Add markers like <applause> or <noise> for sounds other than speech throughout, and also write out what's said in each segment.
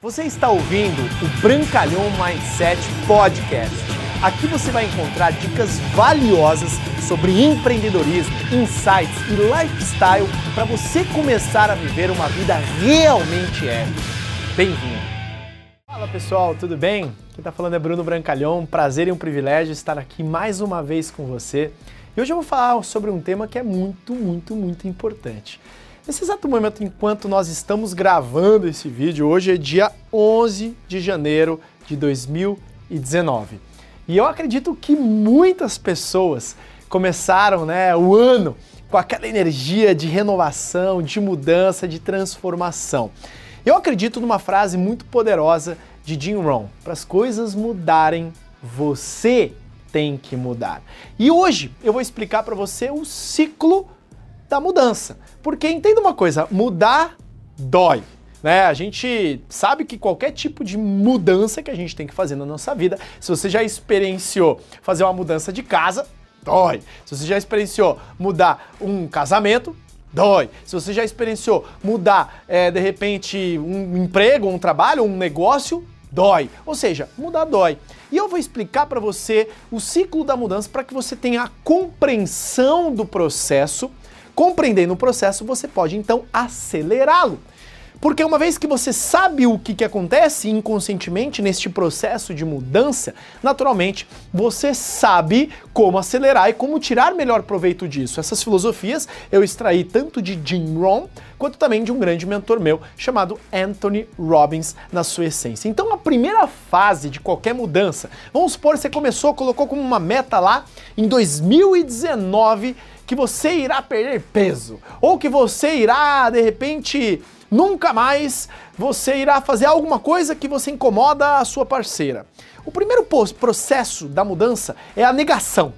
Você está ouvindo o Brancalhão Mindset Podcast. Aqui você vai encontrar dicas valiosas sobre empreendedorismo, insights e lifestyle para você começar a viver uma vida realmente épica. Bem-vindo! Fala pessoal, tudo bem? Quem está falando é Bruno Brancalhão. Prazer e um privilégio estar aqui mais uma vez com você. E hoje eu vou falar sobre um tema que é muito, muito, muito importante. Nesse exato momento, enquanto nós estamos gravando esse vídeo, hoje é dia 11 de janeiro de 2019. E eu acredito que muitas pessoas começaram né, o ano com aquela energia de renovação, de mudança, de transformação. Eu acredito numa frase muito poderosa de Jim Rohn: para as coisas mudarem, você tem que mudar. E hoje eu vou explicar para você o ciclo da mudança. Porque entenda uma coisa, mudar dói. Né? A gente sabe que qualquer tipo de mudança que a gente tem que fazer na nossa vida, se você já experienciou fazer uma mudança de casa, dói. Se você já experienciou mudar um casamento, dói. Se você já experienciou mudar, é, de repente, um emprego, um trabalho, um negócio, dói. Ou seja, mudar dói. E eu vou explicar para você o ciclo da mudança para que você tenha a compreensão do processo Compreendendo o processo, você pode então acelerá-lo. Porque uma vez que você sabe o que, que acontece inconscientemente neste processo de mudança, naturalmente você sabe como acelerar e como tirar melhor proveito disso. Essas filosofias eu extraí tanto de Jim Rohn quanto também de um grande mentor meu chamado Anthony Robbins na sua essência. Então a primeira fase de qualquer mudança, vamos supor que você começou, colocou como uma meta lá em 2019 que você irá perder peso, ou que você irá, de repente, nunca mais você irá fazer alguma coisa que você incomoda a sua parceira. O primeiro processo da mudança é a negação.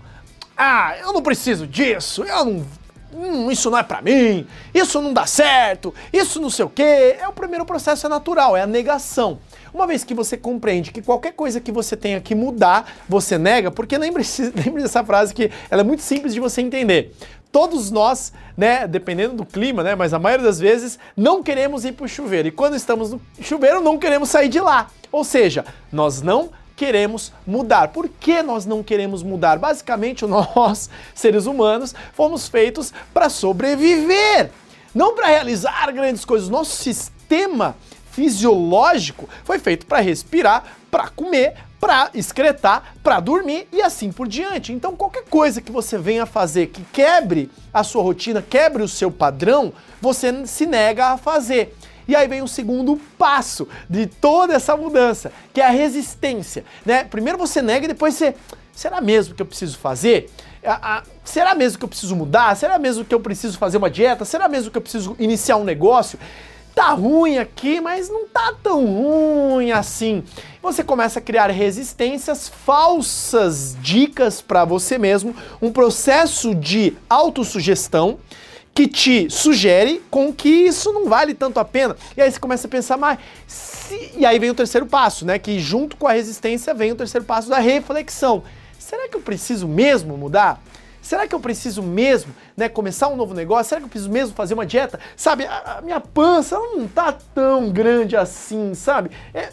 Ah, eu não preciso disso, eu não hum, isso não é para mim, isso não dá certo, isso não sei o quê. É o primeiro processo é natural, é a negação. Uma vez que você compreende que qualquer coisa que você tenha que mudar, você nega, porque lembre, lembre <laughs> dessa frase que ela é muito simples de você entender. Todos nós, né, dependendo do clima, né, mas a maioria das vezes não queremos ir para o chuveiro. E quando estamos no chuveiro, não queremos sair de lá. Ou seja, nós não queremos mudar. Por que nós não queremos mudar? Basicamente, <laughs> nós, seres humanos, fomos feitos para sobreviver, não para realizar grandes coisas. Nosso sistema fisiológico foi feito para respirar, para comer, para excretar, para dormir e assim por diante. Então, qualquer coisa que você venha fazer que quebre a sua rotina, quebre o seu padrão, você se nega a fazer. E aí vem o segundo passo de toda essa mudança, que é a resistência. Né? Primeiro você nega e depois você. Será mesmo que eu preciso fazer? será mesmo que eu preciso mudar? Será mesmo que eu preciso fazer uma dieta? Será mesmo que eu preciso iniciar um negócio? Tá ruim aqui, mas não tá tão ruim assim. Você começa a criar resistências, falsas dicas para você mesmo, um processo de autossugestão que te sugere com que isso não vale tanto a pena. E aí você começa a pensar, mas se... e aí vem o terceiro passo, né? Que junto com a resistência vem o terceiro passo da reflexão. Será que eu preciso mesmo mudar? Será que eu preciso mesmo, né, começar um novo negócio? Será que eu preciso mesmo fazer uma dieta? Sabe, a, a minha pança não tá tão grande assim, sabe? É,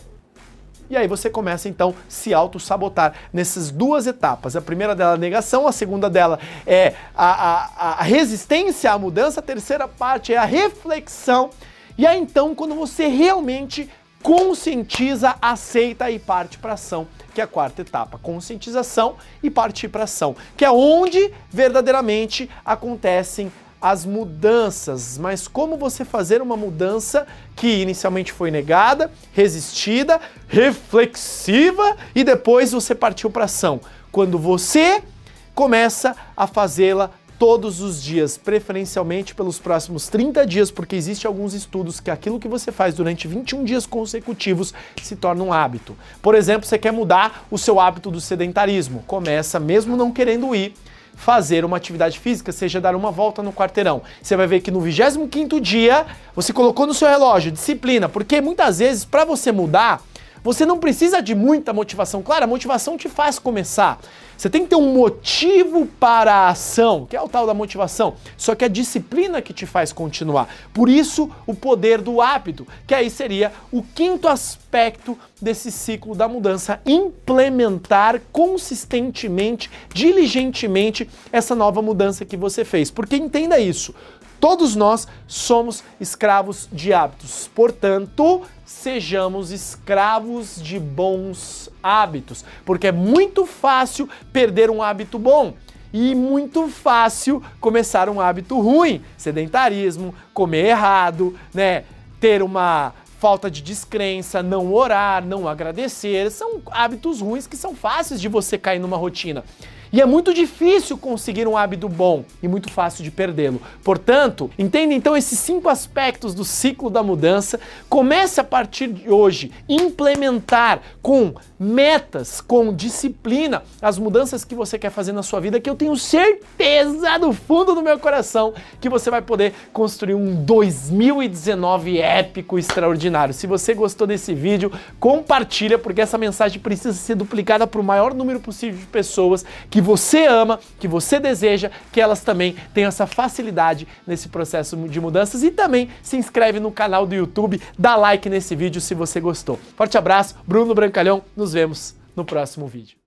e aí você começa então se auto-sabotar nessas duas etapas. A primeira dela é a negação, a segunda dela é a, a, a resistência à mudança, a terceira parte é a reflexão. E aí então, quando você realmente conscientiza, aceita e parte para ação, que é a quarta etapa, conscientização e partir para ação, que é onde verdadeiramente acontecem as mudanças, mas como você fazer uma mudança que inicialmente foi negada, resistida, reflexiva e depois você partiu para ação. Quando você começa a fazê-la todos os dias, preferencialmente pelos próximos 30 dias, porque existe alguns estudos que aquilo que você faz durante 21 dias consecutivos se torna um hábito. Por exemplo, você quer mudar o seu hábito do sedentarismo, começa mesmo não querendo ir fazer uma atividade física, seja dar uma volta no quarteirão. Você vai ver que no 25º dia você colocou no seu relógio disciplina, porque muitas vezes para você mudar, Você não precisa de muita motivação. Claro, a motivação te faz começar. Você tem que ter um motivo para a ação, que é o tal da motivação. Só que a disciplina que te faz continuar. Por isso, o poder do hábito, que aí seria o quinto aspecto desse ciclo da mudança: implementar consistentemente, diligentemente essa nova mudança que você fez. Porque entenda isso. Todos nós somos escravos de hábitos. Portanto, sejamos escravos de bons hábitos, porque é muito fácil perder um hábito bom e muito fácil começar um hábito ruim, sedentarismo, comer errado, né, ter uma falta de descrença, não orar, não agradecer, são hábitos ruins que são fáceis de você cair numa rotina. E é muito difícil conseguir um hábito bom e muito fácil de perdê-lo. Portanto, entenda então esses cinco aspectos do ciclo da mudança. Comece a partir de hoje implementar com metas, com disciplina as mudanças que você quer fazer na sua vida, que eu tenho certeza do fundo do meu coração que você vai poder construir um 2019 épico, extraordinário. Se você gostou desse vídeo, compartilha porque essa mensagem precisa ser duplicada para o maior número possível de pessoas que que você ama, que você deseja, que elas também tenham essa facilidade nesse processo de mudanças e também se inscreve no canal do YouTube, dá like nesse vídeo se você gostou. Forte abraço, Bruno Brancalhão, nos vemos no próximo vídeo.